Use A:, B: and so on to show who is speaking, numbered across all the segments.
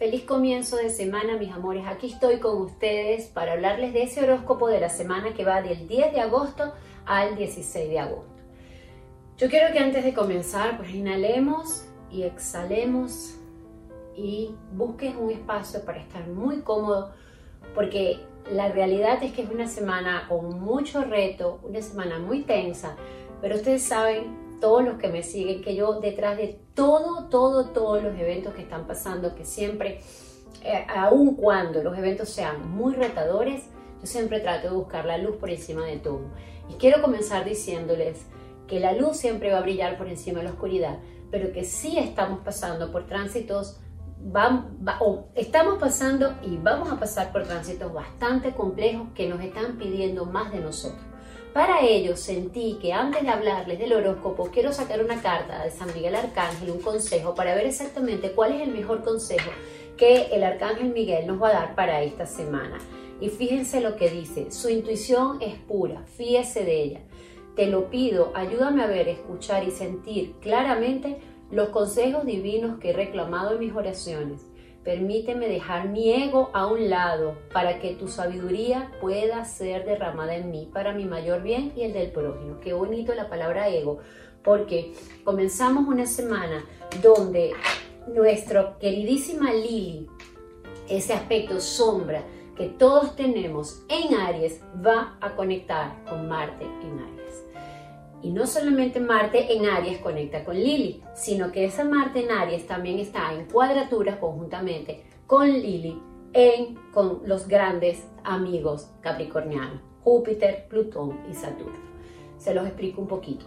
A: Feliz comienzo de semana, mis amores. Aquí estoy con ustedes para hablarles de ese horóscopo de la semana que va del 10 de agosto al 16 de agosto. Yo quiero que antes de comenzar, pues inhalemos y exhalemos y busques un espacio para estar muy cómodo, porque la realidad es que es una semana con mucho reto, una semana muy tensa, pero ustedes saben todos los que me siguen, que yo detrás de todo, todo, todos los eventos que están pasando, que siempre, eh, aun cuando los eventos sean muy retadores, yo siempre trato de buscar la luz por encima de todo. Y quiero comenzar diciéndoles que la luz siempre va a brillar por encima de la oscuridad, pero que sí estamos pasando por tránsitos, o estamos pasando y vamos a pasar por tránsitos bastante complejos que nos están pidiendo más de nosotros. Para ello sentí que antes de hablarles del horóscopo quiero sacar una carta de San Miguel Arcángel, un consejo para ver exactamente cuál es el mejor consejo que el Arcángel Miguel nos va a dar para esta semana. Y fíjense lo que dice, su intuición es pura, fíjese de ella. Te lo pido, ayúdame a ver, escuchar y sentir claramente los consejos divinos que he reclamado en mis oraciones. Permíteme dejar mi ego a un lado para que tu sabiduría pueda ser derramada en mí para mi mayor bien y el del prójimo. Qué bonito la palabra ego, porque comenzamos una semana donde nuestra queridísima Lili, ese aspecto sombra que todos tenemos en Aries, va a conectar con Marte en Aries. Y no solamente Marte en Aries conecta con Lili, sino que esa Marte en Aries también está en cuadraturas conjuntamente con Lili en con los grandes amigos capricornianos, Júpiter, Plutón y Saturno. Se los explico un poquito.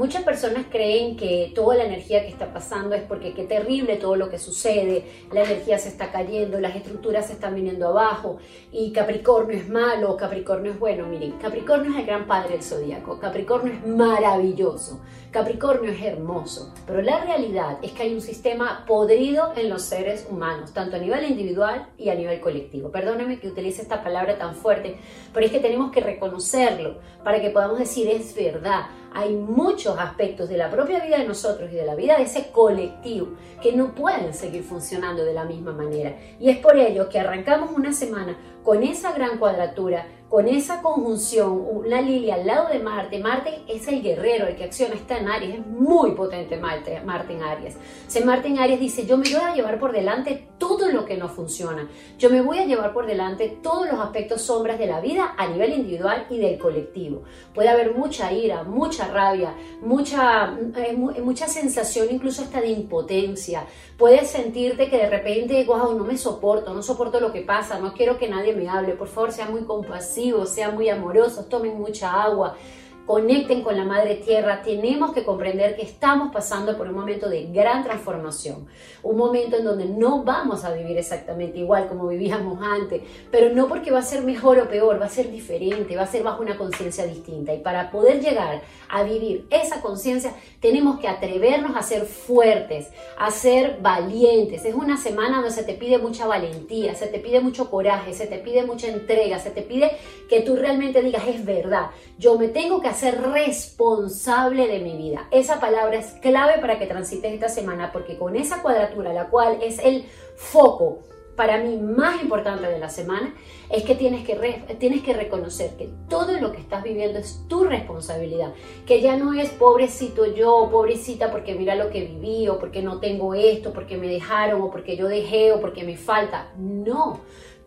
A: Muchas personas creen que toda la energía que está pasando es porque qué terrible todo lo que sucede, la energía se está cayendo, las estructuras se están viniendo abajo y Capricornio es malo, Capricornio es bueno. Miren, Capricornio es el gran padre del zodíaco, Capricornio es maravilloso, Capricornio es hermoso, pero la realidad es que hay un sistema podrido en los seres humanos, tanto a nivel individual y a nivel colectivo. Perdónenme que utilice esta palabra tan fuerte, pero es que tenemos que reconocerlo para que podamos decir es verdad hay muchos aspectos de la propia vida de nosotros y de la vida de ese colectivo que no pueden seguir funcionando de la misma manera. Y es por ello que arrancamos una semana con esa gran cuadratura con esa conjunción, una Lilia al lado de Marte, Marte es el guerrero, el que acciona, está en Aries, es muy potente Marte, Marte en Aries. Se Marte en Aries dice, yo me voy a llevar por delante todo lo que no funciona, yo me voy a llevar por delante todos los aspectos sombras de la vida a nivel individual y del colectivo. Puede haber mucha ira, mucha rabia, mucha, mucha sensación incluso hasta de impotencia. Puedes sentirte que de repente, wow, no me soporto, no soporto lo que pasa, no quiero que nadie me hable, por favor sea muy compasivo sean muy amorosos, tomen mucha agua, conecten con la madre tierra, tenemos que comprender que estamos pasando por un momento de gran transformación, un momento en donde no vamos a vivir exactamente igual como vivíamos antes, pero no porque va a ser mejor o peor, va a ser diferente, va a ser bajo una conciencia distinta. Y para poder llegar a vivir esa conciencia, tenemos que atrevernos a ser fuertes, a ser valientes. Es una semana donde se te pide mucha valentía, se te pide mucho coraje, se te pide mucha entrega, se te pide que tú realmente digas, es verdad, yo me tengo que ser responsable de mi vida. Esa palabra es clave para que transites esta semana porque con esa cuadratura, la cual es el foco para mí más importante de la semana, es que tienes que, tienes que reconocer que todo lo que estás viviendo es tu responsabilidad, que ya no es pobrecito yo, pobrecita porque mira lo que viví o porque no tengo esto, porque me dejaron o porque yo dejé o porque me falta. No,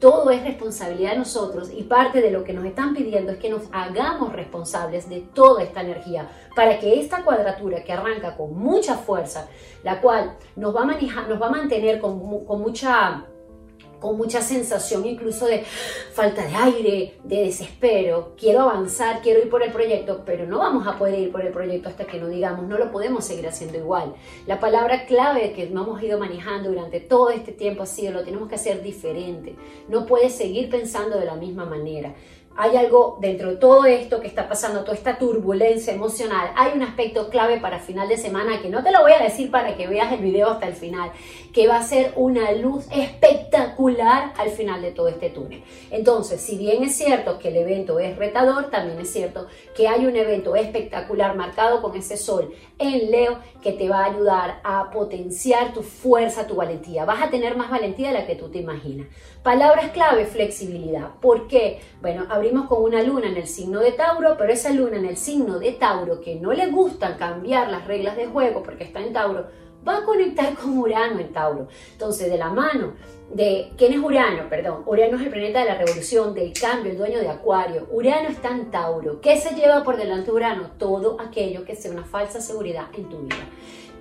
A: todo es responsabilidad de nosotros y parte de lo que nos están pidiendo es que nos hagamos responsables de toda esta energía para que esta cuadratura que arranca con mucha fuerza, la cual nos va a, manejar, nos va a mantener con, con mucha con mucha sensación incluso de falta de aire, de desespero. Quiero avanzar, quiero ir por el proyecto, pero no vamos a poder ir por el proyecto hasta que no digamos, no lo podemos seguir haciendo igual. La palabra clave que hemos ido manejando durante todo este tiempo ha sido, lo tenemos que hacer diferente. No puedes seguir pensando de la misma manera. Hay algo dentro de todo esto que está pasando, toda esta turbulencia emocional, hay un aspecto clave para final de semana que no te lo voy a decir para que veas el video hasta el final, que va a ser una luz espectacular al final de todo este túnel. Entonces, si bien es cierto que el evento es retador, también es cierto que hay un evento espectacular marcado con ese sol en Leo que te va a ayudar a potenciar tu fuerza, tu valentía. Vas a tener más valentía de la que tú te imaginas. Palabras clave, flexibilidad. ¿Por qué? Bueno, abrimos con una luna en el signo de Tauro, pero esa luna en el signo de Tauro que no le gusta cambiar las reglas de juego porque está en Tauro, va a conectar con Urano en Tauro. Entonces, de la mano de quién es Urano, perdón, Urano es el planeta de la revolución, del cambio, el dueño de Acuario. Urano está en Tauro. ¿Qué se lleva por delante de Urano? Todo aquello que sea una falsa seguridad en tu vida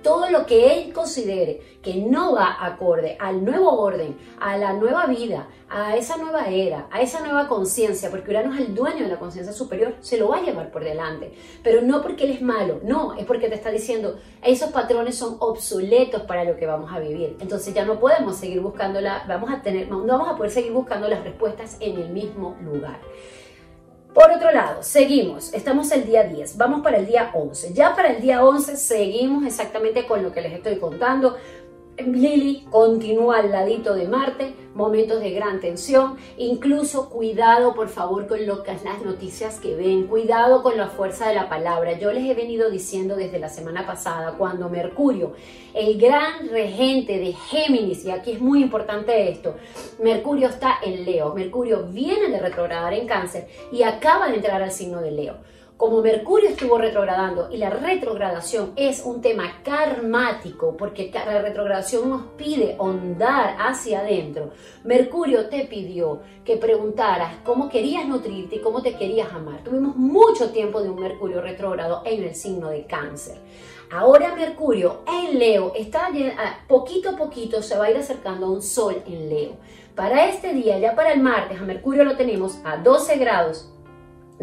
A: todo lo que él considere que no va acorde al nuevo orden, a la nueva vida, a esa nueva era, a esa nueva conciencia, porque Urano es el dueño de la conciencia superior, se lo va a llevar por delante. Pero no porque él es malo, no, es porque te está diciendo, esos patrones son obsoletos para lo que vamos a vivir. Entonces ya no podemos seguir buscándola, vamos a tener, no vamos a poder seguir buscando las respuestas en el mismo lugar. Por otro lado, seguimos, estamos el día 10, vamos para el día 11. Ya para el día 11 seguimos exactamente con lo que les estoy contando. Lili continúa al ladito de Marte, momentos de gran tensión, incluso cuidado por favor con lo que, las noticias que ven, cuidado con la fuerza de la palabra. Yo les he venido diciendo desde la semana pasada, cuando Mercurio, el gran regente de Géminis, y aquí es muy importante esto, Mercurio está en Leo, Mercurio viene de retrogradar en cáncer y acaba de entrar al signo de Leo como Mercurio estuvo retrogradando y la retrogradación es un tema karmático porque la retrogradación nos pide ondar hacia adentro, Mercurio te pidió que preguntaras cómo querías nutrirte y cómo te querías amar. Tuvimos mucho tiempo de un Mercurio retrógrado en el signo de cáncer. Ahora Mercurio en Leo está poquito a poquito se va a ir acercando a un sol en Leo. Para este día, ya para el martes, a Mercurio lo tenemos a 12 grados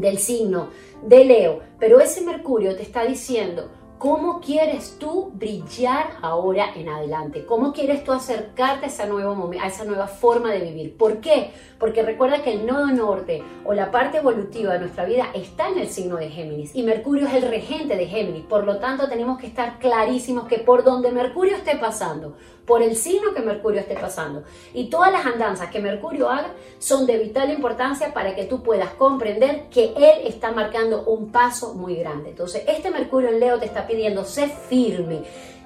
A: del signo de Leo, pero ese Mercurio te está diciendo, ¿Cómo quieres tú brillar ahora en adelante? ¿Cómo quieres tú acercarte a esa, nueva, a esa nueva forma de vivir? ¿Por qué? Porque recuerda que el nodo norte o la parte evolutiva de nuestra vida está en el signo de Géminis y Mercurio es el regente de Géminis. Por lo tanto, tenemos que estar clarísimos que por donde Mercurio esté pasando, por el signo que Mercurio esté pasando y todas las andanzas que Mercurio haga son de vital importancia para que tú puedas comprender que él está marcando un paso muy grande. Entonces, este Mercurio en Leo te está pidiendo, sé firme,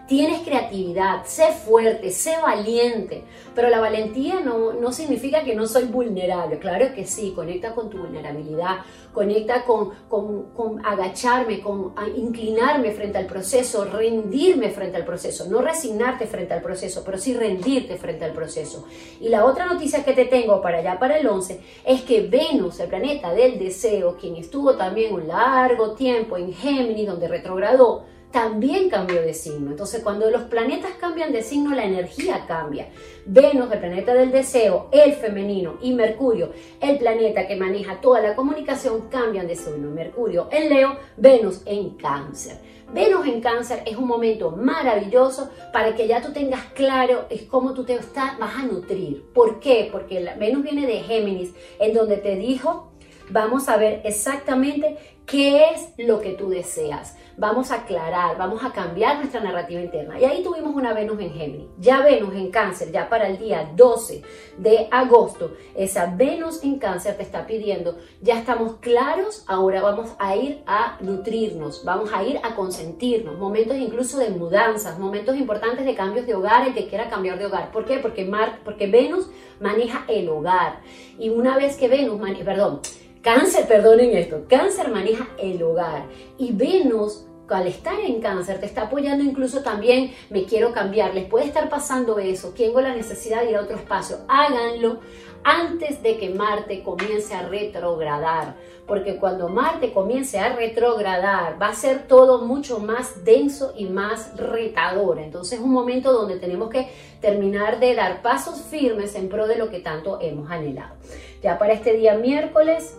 A: Tienes creatividad, sé fuerte, sé valiente, pero la valentía no, no, significa que no soy vulnerable, claro que sí, conecta con tu vulnerabilidad, conecta con, con, con, agacharme, con inclinarme frente al proceso, rendirme frente al proceso, no resignarte frente al proceso, pero sí rendirte frente al proceso. Y la otra noticia que te tengo para allá, para el 11, es que Venus, el planeta del deseo, quien estuvo también un largo tiempo en Géminis, donde retrogradó, también cambió de signo. Entonces, cuando los planetas cambian de signo, la energía cambia. Venus, el planeta del deseo, el femenino, y Mercurio, el planeta que maneja toda la comunicación, cambian de signo. Mercurio en Leo, Venus en Cáncer. Venus en Cáncer es un momento maravilloso para que ya tú tengas claro es cómo tú te vas a nutrir. ¿Por qué? Porque Venus viene de Géminis, en donde te dijo vamos a ver exactamente qué es lo que tú deseas. Vamos a aclarar, vamos a cambiar nuestra narrativa interna. Y ahí tuvimos una Venus en Géminis. Ya Venus en Cáncer, ya para el día 12 de agosto, esa Venus en Cáncer te está pidiendo, ya estamos claros, ahora vamos a ir a nutrirnos, vamos a ir a consentirnos, momentos incluso de mudanzas, momentos importantes de cambios de hogar, el que quiera cambiar de hogar. ¿Por qué? Porque, Mar porque Venus maneja el hogar. Y una vez que Venus, perdón, Cáncer, perdonen esto, cáncer maneja el hogar. Y Venus al estar en cáncer te está apoyando incluso también, me quiero cambiar, les puede estar pasando eso, tengo la necesidad de ir a otro espacio, háganlo antes de que Marte comience a retrogradar, porque cuando Marte comience a retrogradar va a ser todo mucho más denso y más retador, entonces es un momento donde tenemos que terminar de dar pasos firmes en pro de lo que tanto hemos anhelado. Ya para este día miércoles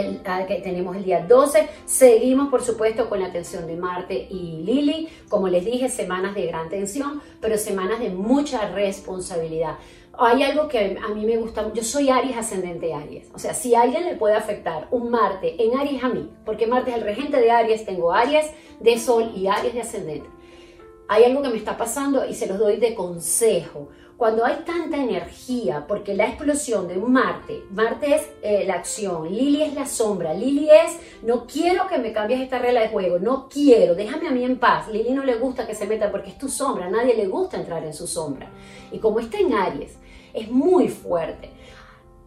A: el, ah, que tenemos el día 12. Seguimos, por supuesto, con la tensión de Marte y Lili. Como les dije, semanas de gran tensión, pero semanas de mucha responsabilidad. hay algo que a mí me gusta, yo soy Aries ascendente Aries, o sea, si alguien le puede afectar un Marte en Aries a mí, porque Marte es el regente de Aries, tengo Aries de Sol y Aries de ascendente. Hay algo que me está pasando y se los doy de consejo. Cuando hay tanta energía, porque la explosión de un Marte, Marte es eh, la acción, Lili es la sombra, Lili es, no quiero que me cambies esta regla de juego, no quiero, déjame a mí en paz. Lili no le gusta que se meta porque es tu sombra, nadie le gusta entrar en su sombra. Y como está en Aries, es muy fuerte.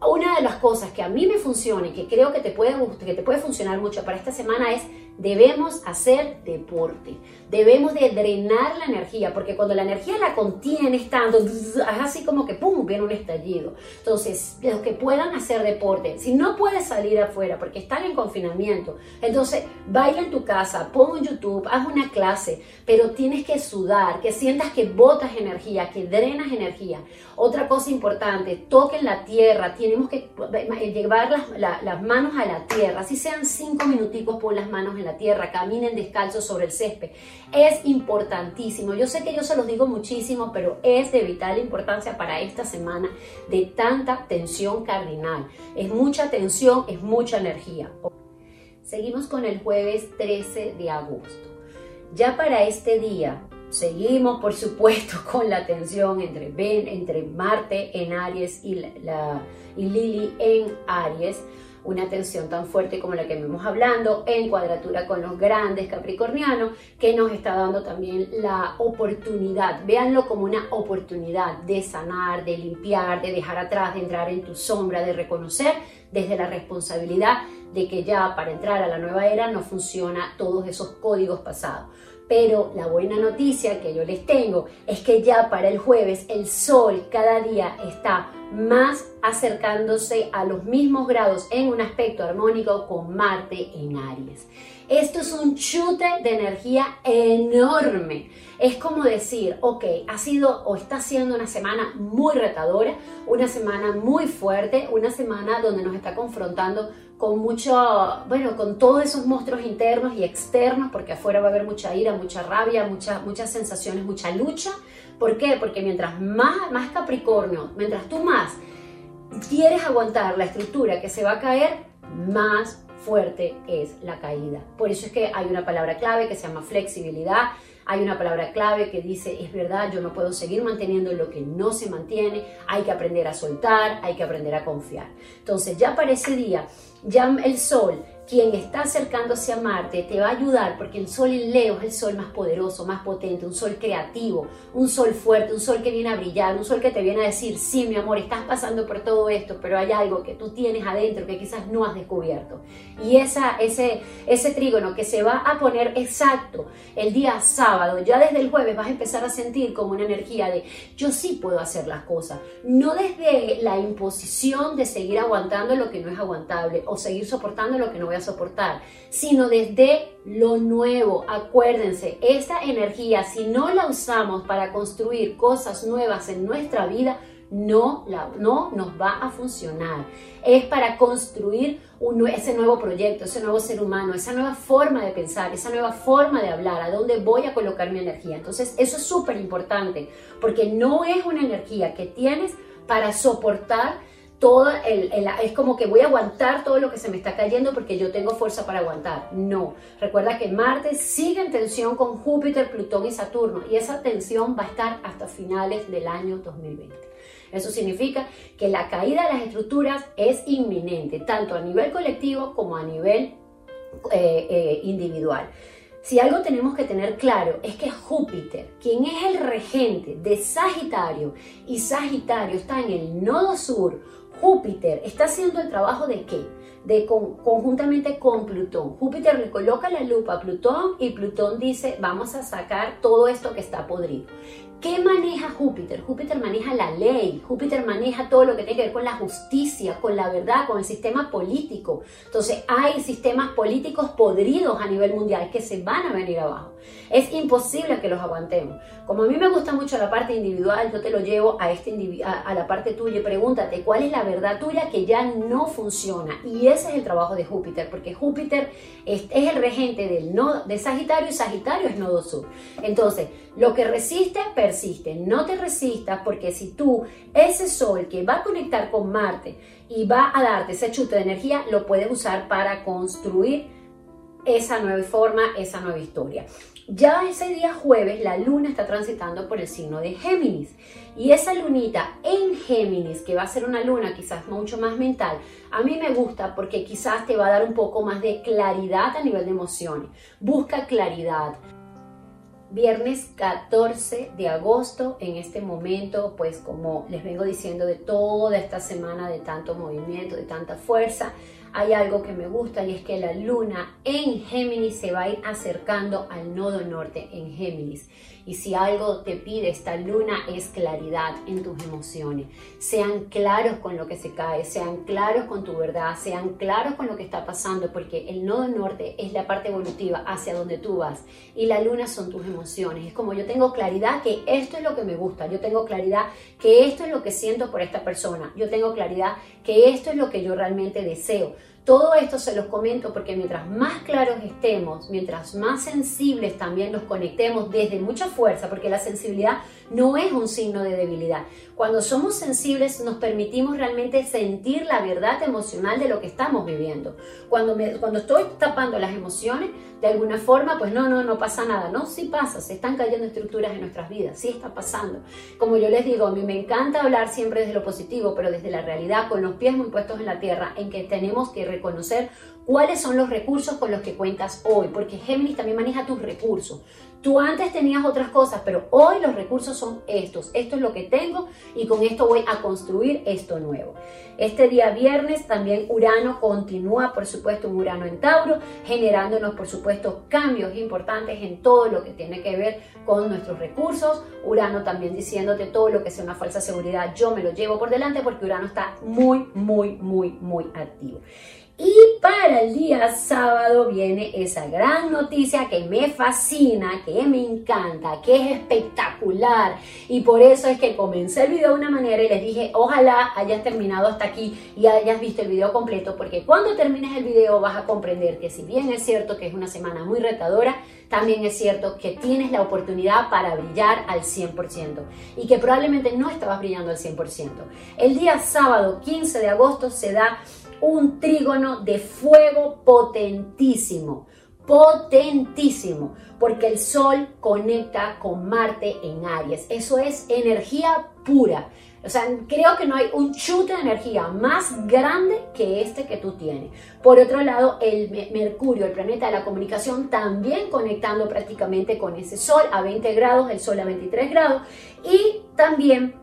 A: Una de las cosas que a mí me funciona y que creo que te puede, que te puede funcionar mucho para esta semana es debemos hacer deporte. Debemos de drenar la energía, porque cuando la energía la contienes tanto, es así como que pum, viene un estallido. Entonces, los que puedan hacer deporte, si no puedes salir afuera porque están en confinamiento, entonces baila en tu casa, pon en YouTube, haz una clase, pero tienes que sudar, que sientas que botas energía, que drenas energía. Otra cosa importante, toquen la tierra, tenemos que llevar las, las manos a la tierra, si sean cinco minuticos, pon las manos en la tierra, caminen descalzos sobre el césped. Es importantísimo. Yo sé que yo se los digo muchísimo, pero es de vital importancia para esta semana de tanta tensión cardinal. Es mucha tensión, es mucha energía. Seguimos con el jueves 13 de agosto. Ya para este día, seguimos por supuesto con la tensión entre, ben, entre Marte en Aries y, la, y Lili en Aries una tensión tan fuerte como la que vemos hablando, en cuadratura con los grandes capricornianos, que nos está dando también la oportunidad, véanlo como una oportunidad de sanar, de limpiar, de dejar atrás, de entrar en tu sombra, de reconocer desde la responsabilidad de que ya para entrar a la nueva era no funciona todos esos códigos pasados. Pero la buena noticia que yo les tengo es que ya para el jueves el sol cada día está más acercándose a los mismos grados en un aspecto armónico con Marte en Aries. Esto es un chute de energía enorme. Es como decir, ok, ha sido o está siendo una semana muy retadora, una semana muy fuerte, una semana donde nos está confrontando con mucho, bueno, con todos esos monstruos internos y externos, porque afuera va a haber mucha ira, mucha rabia, muchas sensaciones, mucha lucha. ¿Por qué? Porque mientras más, más Capricornio, mientras tú más quieres aguantar la estructura que se va a caer, más fuerte es la caída. Por eso es que hay una palabra clave que se llama flexibilidad, hay una palabra clave que dice, es verdad, yo no puedo seguir manteniendo lo que no se mantiene, hay que aprender a soltar, hay que aprender a confiar. Entonces ya para ese día, ya el sol quien está acercándose a Marte te va a ayudar porque el sol en Leo es el sol más poderoso, más potente, un sol creativo, un sol fuerte, un sol que viene a brillar, un sol que te viene a decir, sí, mi amor, estás pasando por todo esto, pero hay algo que tú tienes adentro que quizás no has descubierto. Y esa, ese, ese trígono que se va a poner exacto el día sábado, ya desde el jueves vas a empezar a sentir como una energía de yo sí puedo hacer las cosas, no desde la imposición de seguir aguantando lo que no es aguantable o seguir soportando lo que no voy a soportar, sino desde lo nuevo. Acuérdense, esta energía, si no la usamos para construir cosas nuevas en nuestra vida, no, la, no nos va a funcionar. Es para construir ese nuevo proyecto, ese nuevo ser humano, esa nueva forma de pensar, esa nueva forma de hablar, a dónde voy a colocar mi energía. Entonces, eso es súper importante, porque no es una energía que tienes para soportar es como que voy a aguantar todo lo que se me está cayendo porque yo tengo fuerza para aguantar. No, recuerda que Marte sigue en tensión con Júpiter, Plutón y Saturno y esa tensión va a estar hasta finales del año 2020. Eso significa que la caída de las estructuras es inminente, tanto a nivel colectivo como a nivel eh, eh, individual. Si algo tenemos que tener claro es que Júpiter, quien es el regente de Sagitario, y Sagitario está en el nodo sur, Júpiter está haciendo el trabajo de qué? De conjuntamente con Plutón. Júpiter le coloca la lupa a Plutón y Plutón dice, vamos a sacar todo esto que está podrido. ¿Qué maneja Júpiter? Júpiter maneja la ley, Júpiter maneja todo lo que tiene que ver con la justicia, con la verdad, con el sistema político. Entonces hay sistemas políticos podridos a nivel mundial que se van a venir abajo. Es imposible que los aguantemos. Como a mí me gusta mucho la parte individual, yo te lo llevo a, este a, la parte tuya y pregúntate cuál es la verdad tuya que ya no funciona. Y ese es el trabajo de Júpiter, porque Júpiter es, el regente del nodo de Sagitario y Sagitario es nodo sur. Entonces, lo que resiste, no te resistas porque si tú, ese sol que va a conectar con Marte y va a darte ese chute de energía, lo puedes usar para construir esa nueva forma, esa nueva historia. Ya ese día jueves la luna está transitando por el signo de Géminis y esa lunita en Géminis, que va a ser una luna quizás mucho más mental, a mí me gusta porque quizás te va a dar un poco más de claridad a nivel de emociones. Busca claridad. Viernes 14 de agosto, en este momento, pues como les vengo diciendo de toda esta semana de tanto movimiento, de tanta fuerza, hay algo que me gusta y es que la luna en Géminis se va a ir acercando al nodo norte en Géminis. Y si algo te pide esta luna es claridad en tus emociones. Sean claros con lo que se cae, sean claros con tu verdad, sean claros con lo que está pasando, porque el nodo norte es la parte evolutiva hacia donde tú vas y la luna son tus emociones. Es como yo tengo claridad que esto es lo que me gusta, yo tengo claridad que esto es lo que siento por esta persona, yo tengo claridad que esto es lo que yo realmente deseo. Todo esto se los comento porque mientras más claros estemos, mientras más sensibles también nos conectemos desde mucha fuerza, porque la sensibilidad no es un signo de debilidad. Cuando somos sensibles nos permitimos realmente sentir la verdad emocional de lo que estamos viviendo. Cuando, me, cuando estoy tapando las emociones, de alguna forma, pues no, no, no pasa nada. No, sí pasa, se están cayendo estructuras en nuestras vidas, sí está pasando. Como yo les digo, a mí me encanta hablar siempre desde lo positivo, pero desde la realidad, con los pies muy puestos en la tierra, en que tenemos que reconocer cuáles son los recursos con los que cuentas hoy, porque Géminis también maneja tus recursos. Tú antes tenías otras cosas, pero hoy los recursos son estos. Esto es lo que tengo y con esto voy a construir esto nuevo. Este día viernes también Urano continúa, por supuesto, un Urano en Tauro, generándonos, por supuesto, cambios importantes en todo lo que tiene que ver con nuestros recursos. Urano también diciéndote todo lo que sea una falsa seguridad, yo me lo llevo por delante porque Urano está muy, muy, muy, muy activo. Y para el día sábado viene esa gran noticia que me fascina, que me encanta, que es espectacular. Y por eso es que comencé el video de una manera y les dije, ojalá hayas terminado hasta aquí y hayas visto el video completo, porque cuando termines el video vas a comprender que si bien es cierto que es una semana muy retadora, también es cierto que tienes la oportunidad para brillar al 100% y que probablemente no estabas brillando al 100%. El día sábado 15 de agosto se da un trígono de fuego potentísimo, potentísimo, porque el Sol conecta con Marte en Aries. Eso es energía pura. O sea, creo que no hay un chute de energía más grande que este que tú tienes. Por otro lado, el Mercurio, el planeta de la comunicación, también conectando prácticamente con ese Sol a 20 grados, el Sol a 23 grados. Y también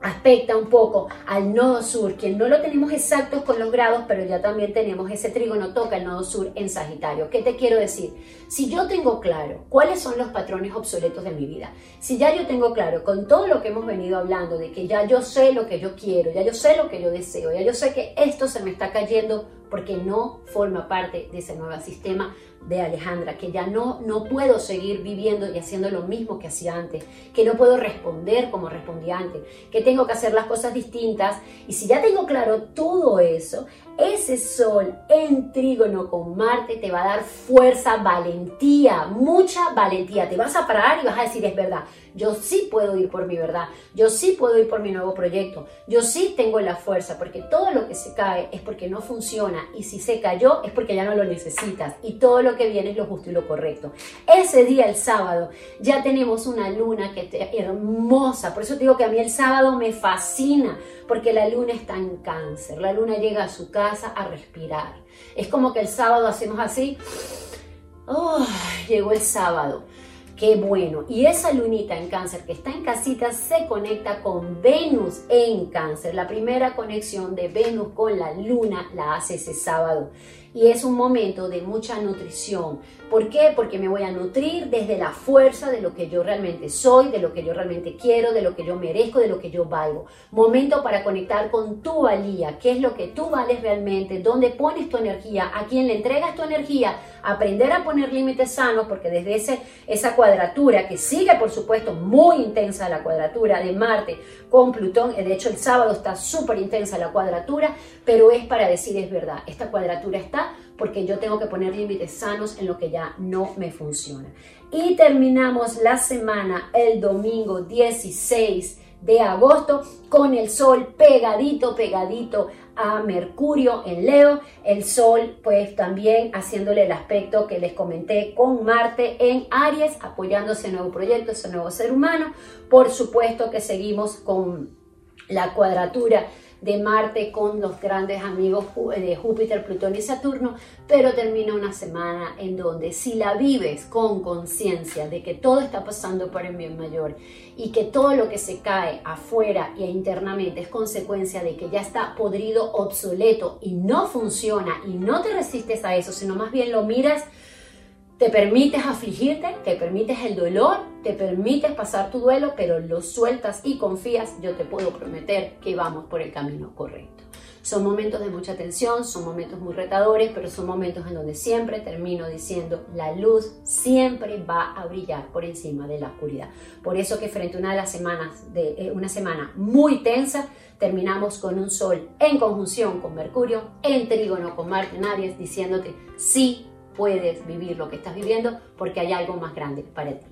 A: aspecta un poco al nodo sur, que no lo tenemos exactos con los grados, pero ya también tenemos ese trígono toca el nodo sur en Sagitario. ¿Qué te quiero decir? Si yo tengo claro cuáles son los patrones obsoletos de mi vida, si ya yo tengo claro con todo lo que hemos venido hablando, de que ya yo sé lo que yo quiero, ya yo sé lo que yo deseo, ya yo sé que esto se me está cayendo porque no forma parte de ese nuevo sistema de Alejandra, que ya no, no puedo seguir viviendo y haciendo lo mismo que hacía antes, que no puedo responder como respondía antes, que tengo que hacer las cosas distintas. Y si ya tengo claro todo eso, ese sol en trígono con Marte te va a dar fuerza, valentía, mucha valentía. Te vas a parar y vas a decir, es verdad, yo sí puedo ir por mi verdad, yo sí puedo ir por mi nuevo proyecto, yo sí tengo la fuerza, porque todo lo que se cae es porque no funciona y si se cayó es porque ya no lo necesitas y todo lo que viene es lo justo y lo correcto. Ese día, el sábado, ya tenemos una luna que te, hermosa, por eso te digo que a mí el sábado me fascina, porque la luna está en cáncer, la luna llega a su casa a respirar. Es como que el sábado hacemos así, oh, llegó el sábado. Qué bueno. Y esa lunita en cáncer que está en casita se conecta con Venus en cáncer. La primera conexión de Venus con la luna la hace ese sábado y es un momento de mucha nutrición. ¿Por qué? Porque me voy a nutrir desde la fuerza de lo que yo realmente soy, de lo que yo realmente quiero, de lo que yo merezco, de lo que yo valgo. Momento para conectar con tu valía, qué es lo que tú vales realmente, dónde pones tu energía, a quién le entregas tu energía, aprender a poner límites sanos, porque desde ese, esa cuadratura que sigue, por supuesto, muy intensa la cuadratura de Marte con Plutón, de hecho el sábado está súper intensa la cuadratura, pero es para decir es verdad, esta cuadratura está porque yo tengo que poner límites sanos en lo que ya no me funciona. Y terminamos la semana el domingo 16 de agosto con el sol pegadito, pegadito a Mercurio en Leo, el Sol pues también haciéndole el aspecto que les comenté con Marte en Aries, apoyando ese nuevo proyecto, ese nuevo ser humano. Por supuesto que seguimos con la cuadratura de Marte con los grandes amigos de Júpiter, Plutón y Saturno, pero termina una semana en donde si la vives con conciencia de que todo está pasando para el bien mayor y que todo lo que se cae afuera e internamente es consecuencia de que ya está podrido, obsoleto y no funciona y no te resistes a eso, sino más bien lo miras te permites afligirte, te permites el dolor, te permites pasar tu duelo, pero lo sueltas y confías, yo te puedo prometer que vamos por el camino correcto. Son momentos de mucha tensión, son momentos muy retadores, pero son momentos en donde siempre termino diciendo, la luz siempre va a brillar por encima de la oscuridad. Por eso que frente a una de las semanas, de eh, una semana muy tensa, terminamos con un sol en conjunción con Mercurio, en trígono con Marte en Aries, diciéndote, sí, puedes vivir lo que estás viviendo porque hay algo más grande para ti.